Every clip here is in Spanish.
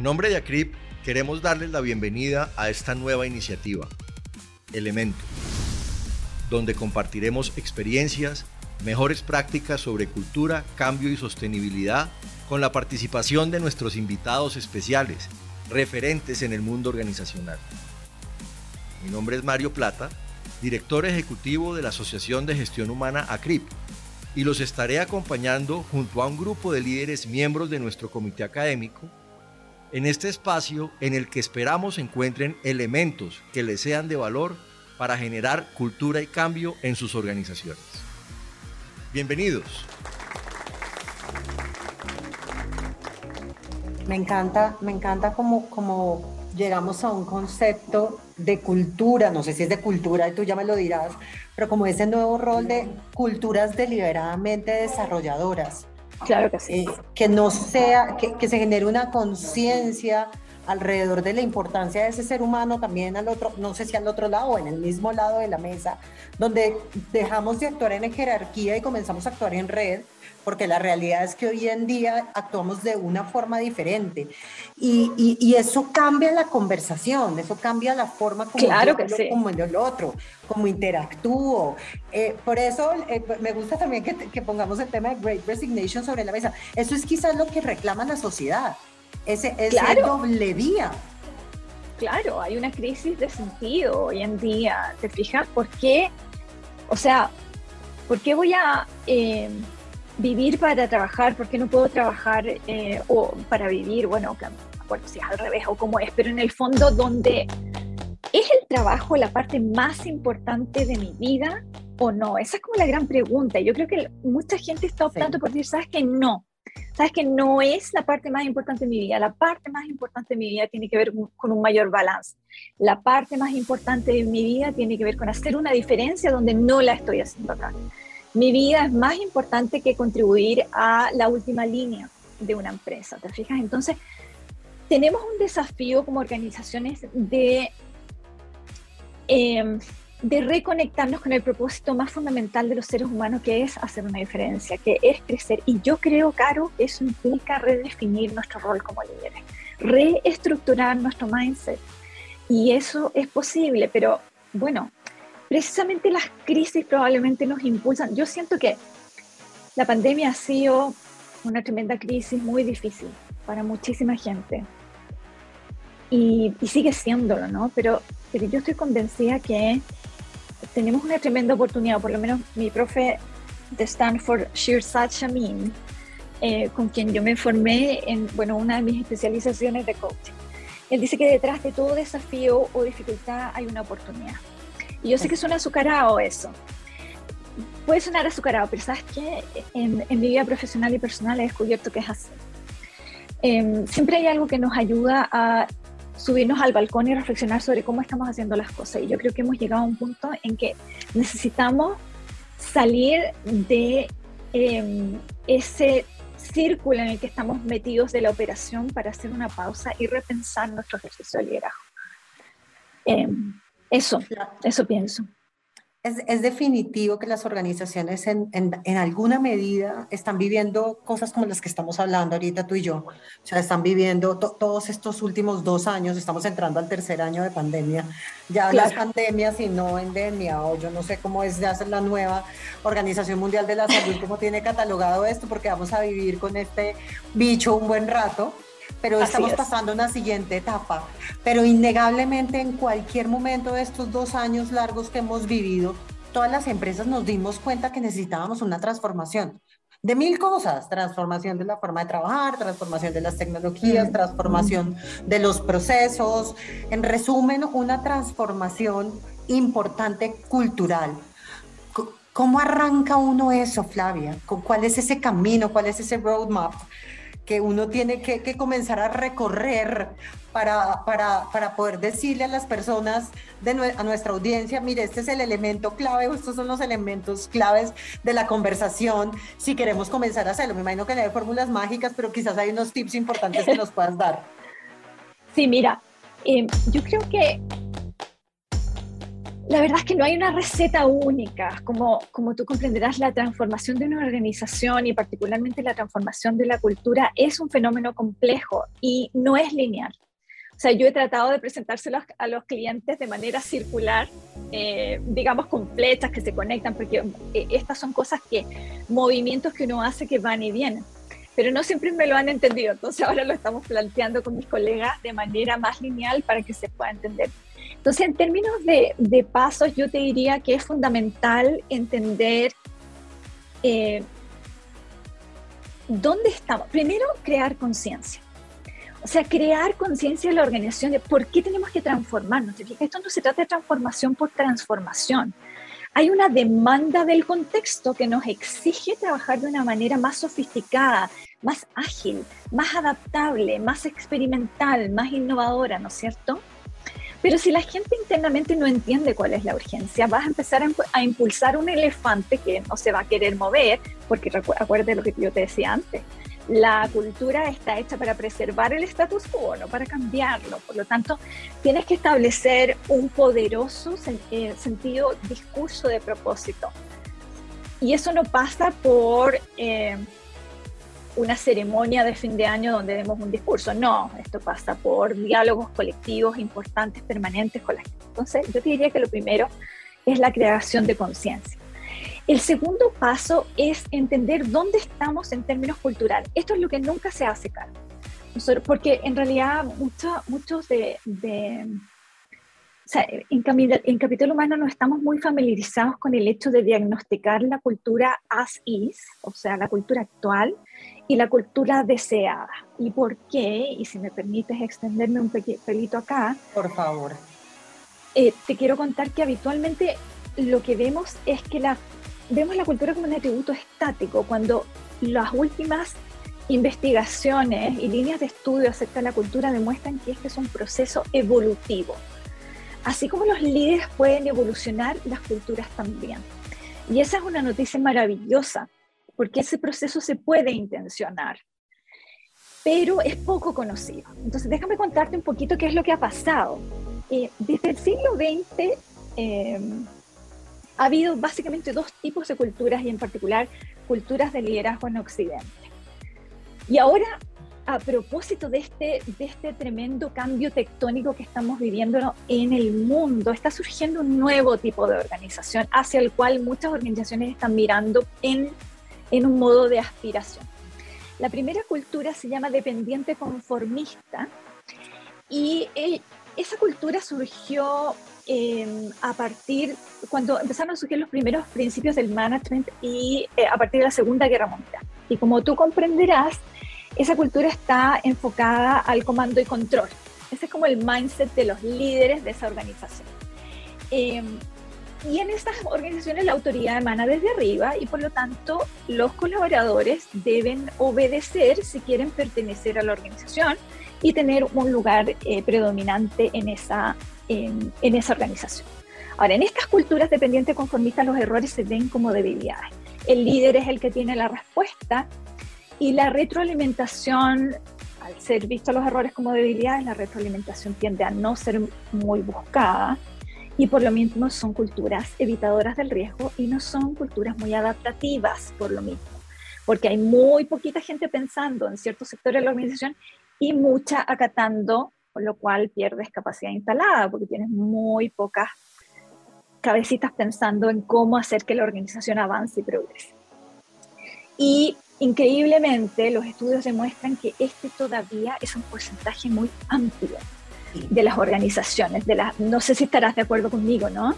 En nombre de ACRIP, queremos darles la bienvenida a esta nueva iniciativa, Elemento, donde compartiremos experiencias, mejores prácticas sobre cultura, cambio y sostenibilidad con la participación de nuestros invitados especiales, referentes en el mundo organizacional. Mi nombre es Mario Plata, director ejecutivo de la Asociación de Gestión Humana ACRIP, y los estaré acompañando junto a un grupo de líderes miembros de nuestro comité académico en este espacio en el que esperamos encuentren elementos que les sean de valor para generar cultura y cambio en sus organizaciones. Bienvenidos. Me encanta, me encanta como, llegamos a un concepto de cultura, no sé si es de cultura y tú ya me lo dirás, pero como ese nuevo rol de culturas deliberadamente desarrolladoras. Claro que sí. Eh, que no sea, que, que se genere una conciencia alrededor de la importancia de ese ser humano también al otro, no sé si al otro lado o en el mismo lado de la mesa, donde dejamos de actuar en jerarquía y comenzamos a actuar en red, porque la realidad es que hoy en día actuamos de una forma diferente y, y, eso cambia la conversación, eso cambia la forma como claro yo que como el otro, como interactúo. Eh, por eso eh, me gusta también que, que pongamos el tema de Great Resignation sobre la mesa. Eso es quizás lo que reclama la sociedad ese, ese claro. doble vía. Claro, hay una crisis de sentido hoy en día. ¿Te fijas? ¿Por qué? O sea, ¿por qué voy a eh, vivir para trabajar? ¿Por qué no puedo trabajar eh, o para vivir? Bueno, bueno, si es al revés o como es, pero en el fondo, donde es el trabajo la parte más importante de mi vida o no? Esa es como la gran pregunta. Yo creo que mucha gente está optando sí. por decir, ¿sabes que No, sabes que no es la parte más importante de mi vida. La parte más importante de mi vida tiene que ver con un mayor balance. La parte más importante de mi vida tiene que ver con hacer una diferencia donde no la estoy haciendo acá. Mi vida es más importante que contribuir a la última línea de una empresa, ¿te fijas? Entonces, tenemos un desafío como organizaciones de... Eh, de reconectarnos con el propósito más fundamental de los seres humanos, que es hacer una diferencia, que es crecer. Y yo creo, Caro, que eso implica redefinir nuestro rol como líderes, reestructurar nuestro mindset. Y eso es posible, pero bueno, precisamente las crisis probablemente nos impulsan. Yo siento que la pandemia ha sido una tremenda crisis muy difícil para muchísima gente. Y, y sigue siéndolo, ¿no? Pero, pero yo estoy convencida que tenemos una tremenda oportunidad, por lo menos mi profe de Stanford, Shirzad Shamin, eh, con quien yo me formé en bueno, una de mis especializaciones de coaching. Él dice que detrás de todo desafío o dificultad hay una oportunidad. Y yo sé que suena azucarado eso. Puede sonar azucarado, pero sabes que en, en, mi vida profesional y personal he descubierto que es así. Eh, siempre hay algo que nos ayuda a subirnos al balcón y reflexionar sobre cómo estamos haciendo las cosas. Y yo creo que hemos llegado a un punto en que necesitamos salir de eh, ese círculo en el que estamos metidos de la operación para hacer una pausa y repensar nuestro ejercicio de liderazgo. Eh, eso, eso pienso. Es, es, definitivo que las organizaciones en, en, en, alguna medida están viviendo cosas como las que estamos hablando ahorita tú y yo. O sea, están viviendo to, todos estos últimos dos años, estamos entrando al tercer año de pandemia. Ya claro. no es pandemia, sino endemia, o yo no sé cómo es ya la nueva Organización Mundial de la Salud, cómo tiene catalogado esto, porque vamos a vivir con este bicho un buen rato pero Así estamos es. pasando a una siguiente etapa. Pero innegablemente en cualquier momento de estos dos años largos que hemos vivido, todas las empresas nos dimos cuenta que necesitábamos una transformación de mil cosas, transformación de la forma de trabajar, transformación de las tecnologías, mm. transformación de los procesos, en resumen, una transformación importante cultural. ¿Cómo arranca uno eso, Flavia? ¿Cuál es ese camino? ¿Cuál es ese roadmap? Que uno tiene que, comenzar a recorrer para, para, para, poder decirle a las personas, de a nuestra audiencia, mire, este es el elemento clave estos son los elementos claves de la conversación si queremos comenzar a hacerlo. Me imagino que no hay fórmulas mágicas, pero quizás hay unos tips importantes que nos puedas dar. Sí, mira, eh, yo creo que La verdad es que no hay una receta única. Como, como tú comprenderás, la transformación de una organización y particularmente la transformación de la cultura es un fenómeno complejo y no es lineal. O sea, yo he tratado de presentárselos a los clientes de manera circular, eh, digamos con flechas que se conectan, porque eh, estas son cosas que, movimientos que uno hace que van y vienen. Pero no siempre me lo han entendido, entonces ahora lo estamos planteando con mis colegas de manera más lineal para que se pueda entender. Entonces, en términos de, pasos, yo te diría que es fundamental entender eh, dónde estamos. Primero, crear conciencia. O sea, crear conciencia de la organización de por qué tenemos que transformarnos. Esto no se trata de transformación por transformación. Hay una demanda del contexto que nos exige trabajar de una manera más sofisticada, más ágil, más adaptable, más experimental, más innovadora, ¿no es cierto? Pero si la gente internamente no entiende cuál es la urgencia, vas a empezar a, impulsar un elefante que no se va a querer mover, porque acuérdate lo que yo te decía antes. La cultura está hecha para preservar el status quo, no para cambiarlo. Por lo tanto, tienes que establecer un poderoso eh, sentido, discurso de propósito. Y eso no pasa por eh, una ceremonia de fin de año donde demos un discurso. No, esto pasa por diálogos colectivos importantes, permanentes con la gente. Entonces, yo te diría que lo primero es la creación de conciencia. El segundo paso es entender dónde estamos en términos culturales. Esto es lo que nunca se hace cargo. Porque en realidad muchos de, o sea, en, en, Capital Humano no estamos muy familiarizados con el hecho de diagnosticar la cultura as is, o sea, la cultura actual, y la cultura deseada. ¿Y por qué? Y si me permites extenderme un pelito acá. Por favor. Eh, te quiero contar que habitualmente lo que vemos es que la, vemos la cultura como un atributo estático, cuando las últimas investigaciones y líneas de estudio acerca de la cultura demuestran que este es un proceso evolutivo. Así como los líderes pueden evolucionar, las culturas también. Y esa es una noticia maravillosa, porque ese proceso se puede intencionar, pero es poco conocido. Entonces, déjame contarte un poquito qué es lo que ha pasado. Eh, desde el siglo XX em, ha habido básicamente dos tipos de culturas y en particular culturas de liderazgo en Occidente. Y ahora, a propósito de este, de este tremendo cambio tectónico que estamos viviendo en el mundo, está surgiendo un nuevo tipo de organización hacia el cual muchas organizaciones están mirando en en un modo de aspiración. La primera cultura se llama dependiente conformista y eh, esa cultura surgió em, a partir, cuando empezaron a surgir los primeros principios del management y eh, a partir de la Segunda Guerra Mundial. Y como tú comprenderás, esa cultura está enfocada al comando y control. Ese es como el mindset de los líderes de esa organización. Em, y en estas organizaciones la autoridad emana desde arriba y por lo tanto los colaboradores deben obedecer si quieren pertenecer a la organización y tener un lugar eh, predominante en esa, en, esa organización. Ahora, en estas culturas dependientes conformistas los errores se ven como debilidades. El líder es el que tiene la respuesta y la retroalimentación, al ser visto los errores como debilidades, la retroalimentación tiende a no ser muy buscada y por lo mismo son culturas evitadoras del riesgo y no son culturas muy adaptativas por lo mismo, porque hay muy poquita gente pensando en ciertos sectores de la organización y mucha acatando, con lo cual pierdes capacidad instalada porque tienes muy pocas cabecitas pensando en cómo hacer que la organización avance y progrese. Y increíblemente los estudios demuestran que este todavía es un porcentaje muy amplio de las organizaciones. De las, no sé si estarás de acuerdo conmigo, ¿no?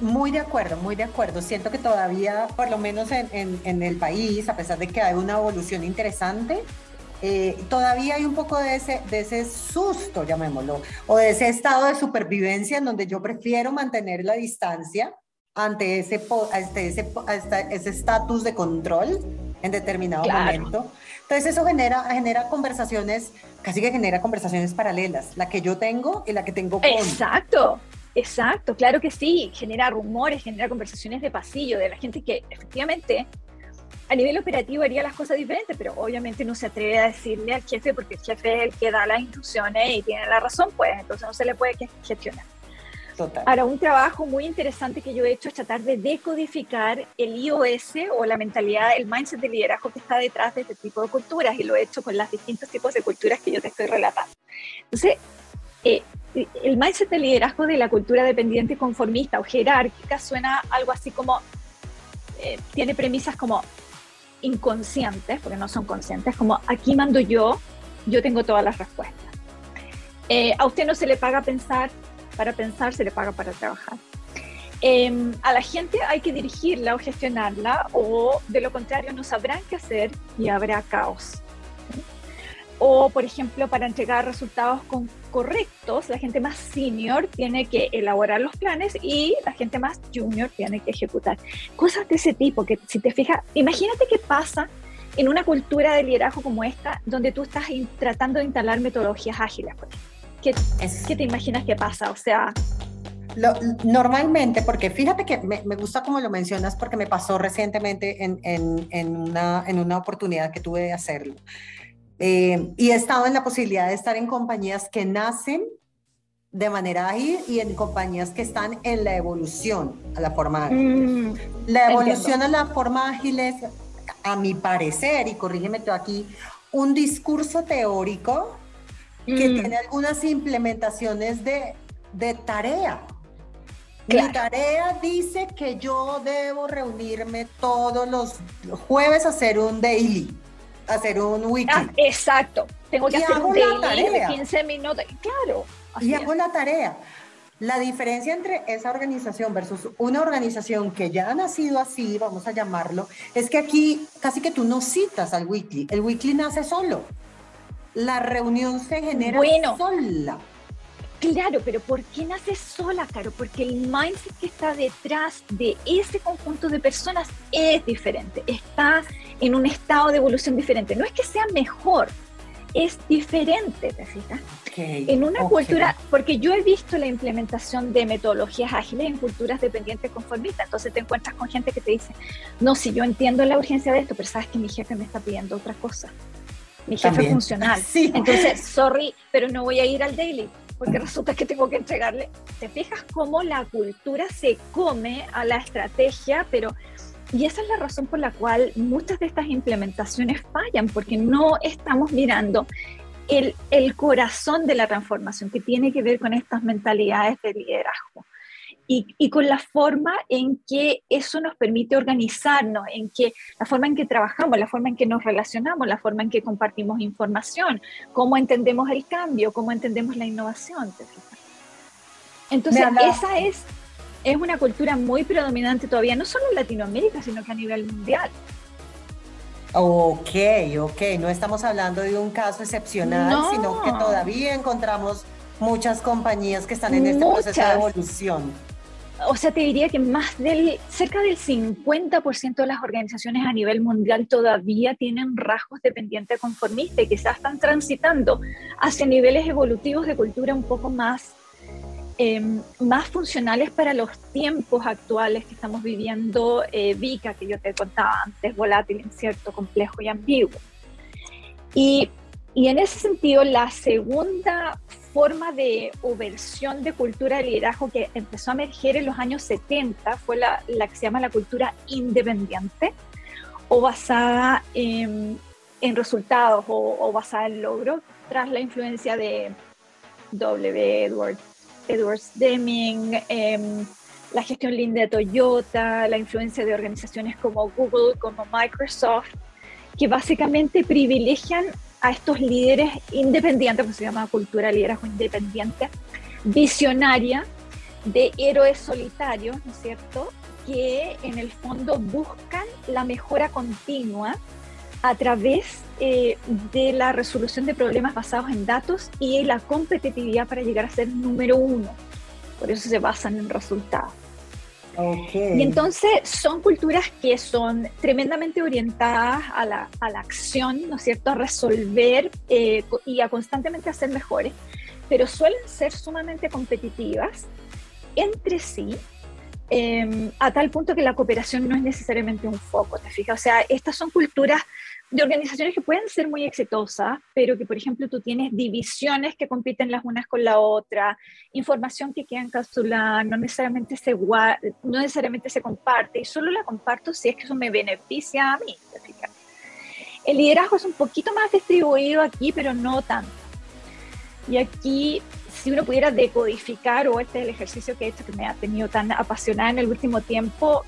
Muy de acuerdo, muy de acuerdo. Siento que todavía, por lo menos en, en, el país, a pesar de que hay una evolución interesante, eh, todavía hay un poco de ese, de ese susto, llamémoslo, o de ese estado de supervivencia en donde yo prefiero mantener la distancia ante ese ese estatus de control en determinado momento. Entonces eso genera, genera conversaciones, casi que genera conversaciones paralelas, la que yo tengo y la que tengo con. Exacto, exacto, claro que sí, genera rumores, genera conversaciones de pasillo de la gente que efectivamente a nivel operativo haría las cosas diferentes, pero obviamente no se atreve a decirle al jefe porque el jefe es el que da las instrucciones y tiene la razón, pues entonces no se le puede gestionar. Total. Ahora, un trabajo muy interesante que yo he hecho es tratar de decodificar el iOS o la mentalidad, el mindset de liderazgo que está detrás de este tipo de culturas y lo he hecho con los distintos tipos de culturas que yo te estoy relatando. Entonces, eh, el mindset de liderazgo de la cultura dependiente conformista o jerárquica suena algo así como, eh, tiene premisas como inconscientes, porque no son conscientes, como aquí mando yo, yo tengo todas las respuestas. Eh, a usted no se le paga pensar para pensar, se le paga para trabajar. Em, a la gente hay que dirigirla o gestionarla o de lo contrario no sabrán qué hacer y habrá caos. O, por ejemplo, para entregar resultados correctos, la gente más senior tiene que elaborar los planes y la gente más junior tiene que ejecutar. Cosas de ese tipo, que si te fijas, imagínate qué pasa en una cultura de liderazgo como esta, donde tú estás tratando de instalar metodologías ágiles. Pues. ¿Qué, ¿Qué, te imaginas que pasa? O sea... normalmente, porque fíjate que me, me, gusta como lo mencionas, porque me pasó recientemente en, en, en, una, en una oportunidad que tuve de hacerlo. Eh, y he estado en la posibilidad de estar en compañías que nacen de manera ágil y en compañías que están en la evolución a la forma ágil. Mm, la evolución a la forma ágil es, a mi parecer, y corrígeme tú aquí, un discurso teórico que mm. tiene algunas implementaciones de, de tarea. Mi tarea dice que yo debo reunirme todos los jueves a hacer un daily hacer un weekly. Ah, exacto. Tengo que hacer un daily de 15 minutos. Claro. Y hago la tarea. La diferencia entre esa organización versus una organización que ya ha nacido así, vamos a llamarlo, es que aquí casi que tú no citas al weekly. El weekly nace solo. La reunión se genera bueno, sola. Claro, pero ¿por qué nace sola, Caro? Porque el mindset que está detrás de ese conjunto de personas es diferente, está en un estado de evolución diferente. No es que sea mejor, es diferente, ¿te fijas? en una cultura, porque yo he visto la implementación de metodologías ágiles en culturas dependientes conformistas, entonces te encuentras con gente que te dice, no, si yo entiendo la urgencia de esto, pero sabes que mi jefe me está pidiendo otra cosa. Mi jefe funcional. Entonces, sorry, pero no voy a ir al daily porque resulta que tengo que entregarle. ¿Te fijas cómo la cultura se come a la estrategia? Pero, y esa es la razón por la cual muchas de estas implementaciones fallan, porque no estamos mirando el, el corazón de la transformación que tiene que ver con estas mentalidades de liderazgo y, con la forma en que eso nos permite organizarnos, en que la forma en que trabajamos, la forma en que nos relacionamos, la forma en que compartimos información, cómo entendemos el cambio, cómo entendemos la innovación. Entonces, esa es, es una cultura muy predominante todavía, no solo en Latinoamérica, sino que a nivel mundial. Ok, ok, no estamos hablando de un caso excepcional, sino que todavía encontramos muchas compañías que están en este proceso de evolución o sea, te diría que más del, cerca del 50% de las organizaciones a nivel mundial todavía tienen rasgos dependientes conformistas y quizás están transitando hacia niveles evolutivos de cultura un poco más, em, más funcionales para los tiempos actuales que estamos viviendo, eh, VICA, que yo te contaba antes, volátil, incierto, complejo y ambiguo. Y, y en ese sentido, la segunda forma de o versión de cultura de liderazgo que empezó a emerger en los años 70 fue la, la que se llama la cultura independiente o basada en, en resultados o, basada en logros, tras la influencia de W. Edward, Edwards Deming, em, la gestión Lean de Toyota, la influencia de organizaciones como Google, como Microsoft, que básicamente privilegian a estos líderes independientes, como se llama cultura liderazgo independiente, visionaria, de héroes solitarios, ¿no es cierto?, que en el fondo buscan la mejora continua a través eh, de la resolución de problemas basados en datos y la competitividad para llegar a ser número uno. Por eso se basan en resultados. Y entonces son culturas que son tremendamente orientadas a la, a la acción, ¿no es cierto?, a resolver eh, y a constantemente hacer mejores, pero suelen ser sumamente competitivas entre sí em, a tal punto que la cooperación no es necesariamente un foco, ¿te fijas? O sea, estas son culturas de organizaciones que pueden ser muy exitosas, pero que, por ejemplo, tú tienes divisiones que compiten las unas con la otra, información que queda encapsulada, no necesariamente se, no necesariamente se comparte, y solo la comparto si es que eso me beneficia a mí. El liderazgo es un poquito más distribuido aquí, pero no tanto. Y aquí si uno pudiera decodificar, o este es el ejercicio que he hecho que me ha tenido tan apasionada en el último tiempo,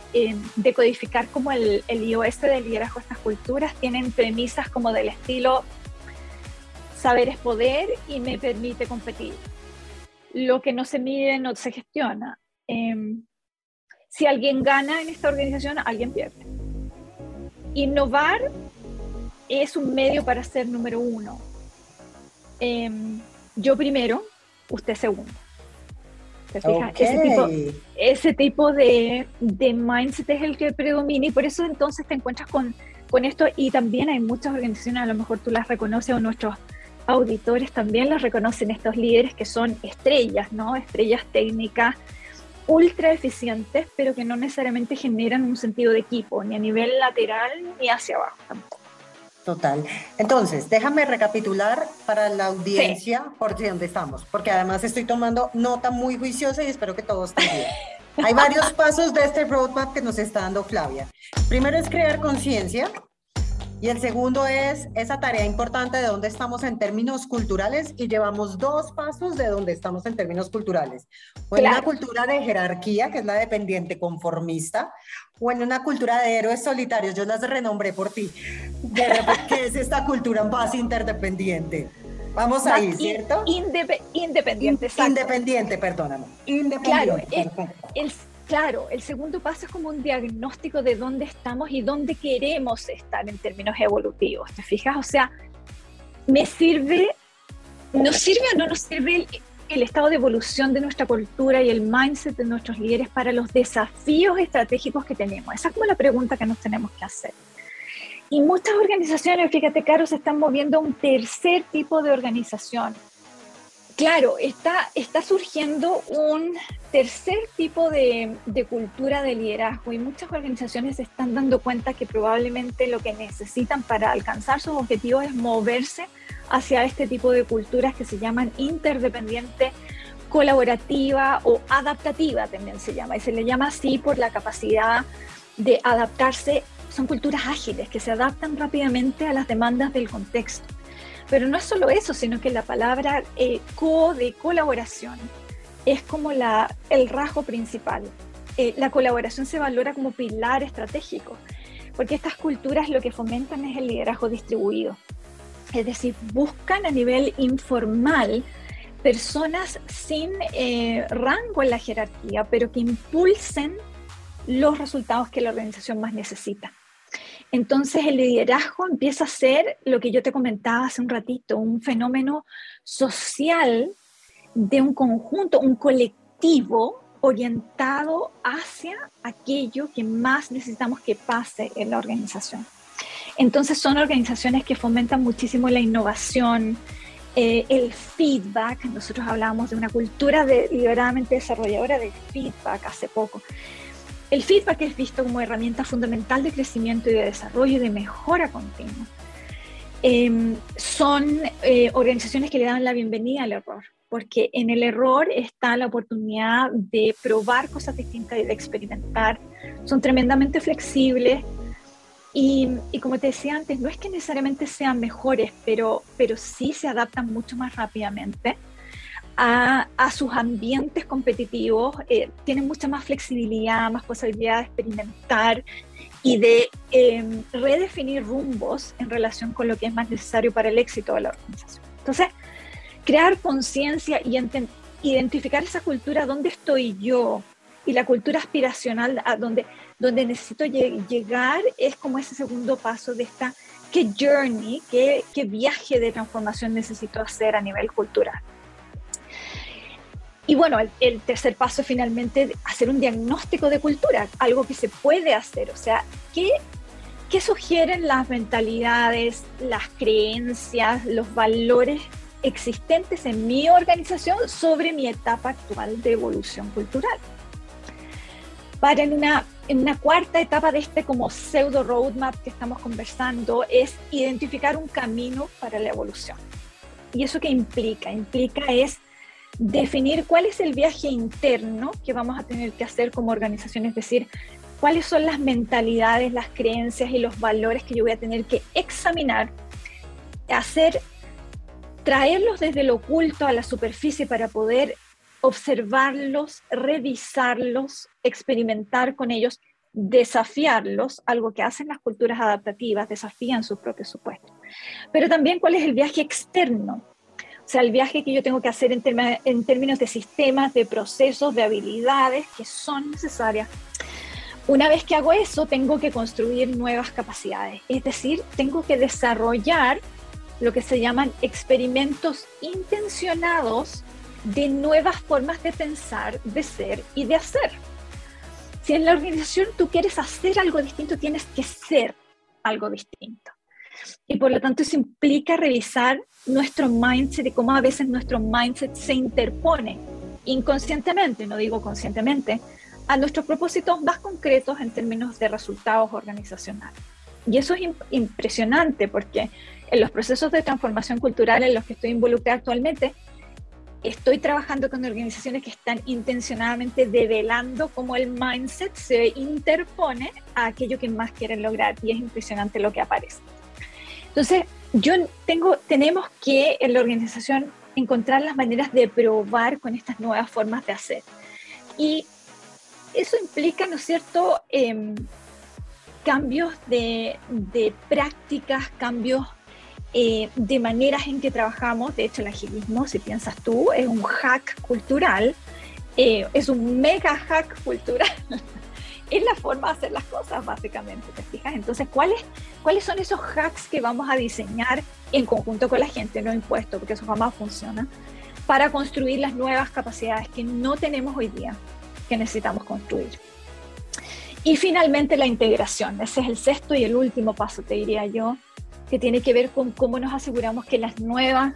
decodificar cómo el, el IOS del liderazgo de estas culturas tienen premisas como del estilo saber es poder y me permite competir. Lo que no se mide no se gestiona. Em, si alguien gana en esta organización, alguien pierde. Innovar es un medio para ser número uno. Em, yo primero, usted segundo. ¿Te fijas? Ese tipo, ese tipo de, de, mindset es el que predomina y por eso entonces te encuentras con, con esto y también hay muchas organizaciones, a lo mejor tú las reconoces o nuestros auditores también las reconocen, estos líderes que son estrellas, ¿no? Estrellas técnicas ultra eficientes, pero que no necesariamente generan un sentido de equipo, ni a nivel lateral ni hacia abajo tampoco. Total. Entonces, déjame recapitular para la audiencia por dónde estamos, porque además estoy tomando nota muy juiciosa y espero que todos bien. Hay varios pasos de este roadmap que nos está dando Flavia. Primero es crear conciencia, y el segundo es esa tarea importante de dónde estamos en términos culturales y llevamos dos pasos de dónde estamos en términos culturales. O en una cultura de jerarquía, que es la dependiente conformista, o en una cultura de héroes solitarios, yo las renombré por ti, que es esta cultura más interdependiente. Vamos ahí, ¿cierto? independiente, Independiente, perdóname. Independiente. Claro, el Claro, el segundo paso es como un diagnóstico de dónde estamos y dónde queremos estar en términos evolutivos, ¿te fijas? O sea, me sirve, ¿nos sirve o no nos sirve el, estado de evolución de nuestra cultura y el mindset de nuestros líderes para los desafíos estratégicos que tenemos? Esa es como la pregunta que nos tenemos que hacer. Y muchas organizaciones, fíjate, Caro, se están moviendo a un tercer tipo de organización. Claro, está, surgiendo un tercer tipo de, cultura de liderazgo y muchas organizaciones se están dando cuenta que probablemente lo que necesitan para alcanzar sus objetivos es moverse hacia este tipo de culturas que se llaman interdependiente, colaborativa o adaptativa también se llama y se le llama así por la capacidad de adaptarse. Son culturas ágiles que se adaptan rápidamente a las demandas del contexto. Pero no es solo eso, sino que la palabra eh, co de colaboración es como el rasgo principal. Eh, la colaboración se valora como pilar estratégico, porque estas culturas lo que fomentan es el liderazgo distribuido. Es decir, buscan a nivel informal personas sin eh, rango en la jerarquía, pero que impulsen los resultados que la organización más necesita. Entonces el liderazgo empieza a ser lo que yo te comentaba hace un ratito, un fenómeno social de un conjunto, un colectivo orientado hacia aquello que más necesitamos que pase en la organización. Entonces son organizaciones que fomentan muchísimo la innovación, eh, el feedback. Nosotros hablábamos de una cultura deliberadamente desarrolladora de feedback hace poco. El feedback es visto como herramienta fundamental de crecimiento y de desarrollo y de mejora continua. Em, son eh, organizaciones que le dan la bienvenida al error porque en el error está la oportunidad de probar cosas distintas y de experimentar. Son tremendamente flexibles y, como te decía antes, no es que necesariamente sean mejores, pero, pero sí se adaptan mucho más rápidamente a, sus ambientes competitivos, eh, tienen mucha más flexibilidad, más posibilidad de experimentar y de em, redefinir rumbos en relación con lo que es más necesario para el éxito de la organización. Entonces, crear conciencia y identificar esa cultura, dónde estoy yo, y la cultura aspiracional a donde, donde necesito llegar es como ese segundo paso de esta, qué journey, qué, qué viaje de transformación necesito hacer a nivel cultural. Y bueno, el, tercer paso finalmente hacer un diagnóstico de cultura, algo que se puede hacer, o sea, ¿qué, qué sugieren las mentalidades, las creencias, los valores existentes en mi organización sobre mi etapa actual de evolución cultural. para en una, en una cuarta etapa de este como pseudo roadmap que estamos conversando es identificar un camino para la evolución. ¿Y eso qué implica? Implica es definir cuál es el viaje interno que vamos a tener que hacer como organización, es decir, cuáles son las mentalidades, las creencias y los valores que yo voy a tener que examinar, hacer, traerlos desde lo oculto a la superficie para poder observarlos, revisarlos, experimentar con ellos, desafiarlos, algo que hacen las culturas adaptativas, desafían su propio supuesto. Pero también cuál es el viaje externo, sea, el viaje que yo tengo que hacer en, en términos de sistemas, de procesos, de habilidades que son necesarias. Una vez que hago eso, tengo que construir nuevas capacidades, es decir, tengo que desarrollar lo que se llaman experimentos intencionados de nuevas formas de pensar, de ser y de hacer. Si en la organización tú quieres hacer algo distinto, tienes que ser algo distinto. Y por lo tanto eso implica revisar nuestro mindset y cómo a veces nuestro mindset se interpone inconscientemente, no digo conscientemente, a nuestros propósitos más concretos en términos de resultados organizacionales. Y eso es impresionante porque en los procesos de transformación cultural en los que estoy involucrada actualmente, estoy trabajando con organizaciones que están intencionadamente develando cómo el mindset se interpone a aquello que más quieren lograr y es impresionante lo que aparece. Entonces, yo tengo, tenemos que en la organización encontrar las maneras de probar con estas nuevas formas de hacer. Y eso implica, ¿no es cierto?, em, cambios de, prácticas, cambios eh, de maneras en que trabajamos. De hecho, el agilismo, si piensas tú, es un hack cultural, eh, es un mega hack cultural. es la forma de hacer las cosas, básicamente, ¿te fijas? Entonces, ¿cuáles, ¿cuáles son esos hacks que vamos a diseñar en conjunto con la gente, no impuesto, porque eso jamás funciona, para construir las nuevas capacidades que no tenemos hoy día, que necesitamos construir? Y finalmente la integración, ese es el sexto y el último paso, te diría yo, que tiene que ver con cómo nos aseguramos que las nuevas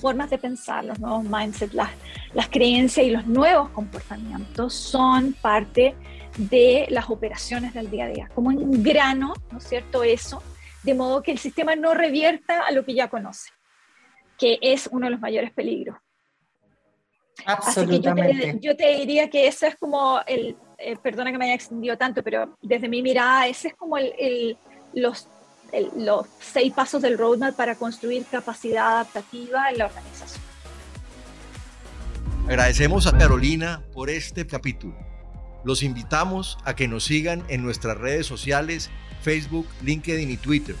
formas de pensar, los nuevos mindsets, las, las creencias y los nuevos comportamientos son parte de las operaciones del día a día, como un grano, ¿no es cierto? Eso, de modo que el sistema no revierta a lo que ya conoce, que es uno de los mayores peligros. Absolutamente. Así que yo te, diría que eso es como el, eh, perdona que me haya extendido tanto, pero desde mi mirada, ese es como el, el, los los seis pasos del roadmap para construir capacidad adaptativa en la organización. Agradecemos a Carolina por este capítulo. Los invitamos a que nos sigan en nuestras redes sociales, Facebook, LinkedIn y Twitter.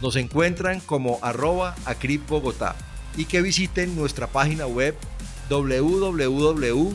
Nos encuentran como arroba Acrip Bogotá y que visiten nuestra página web www.acrip.org.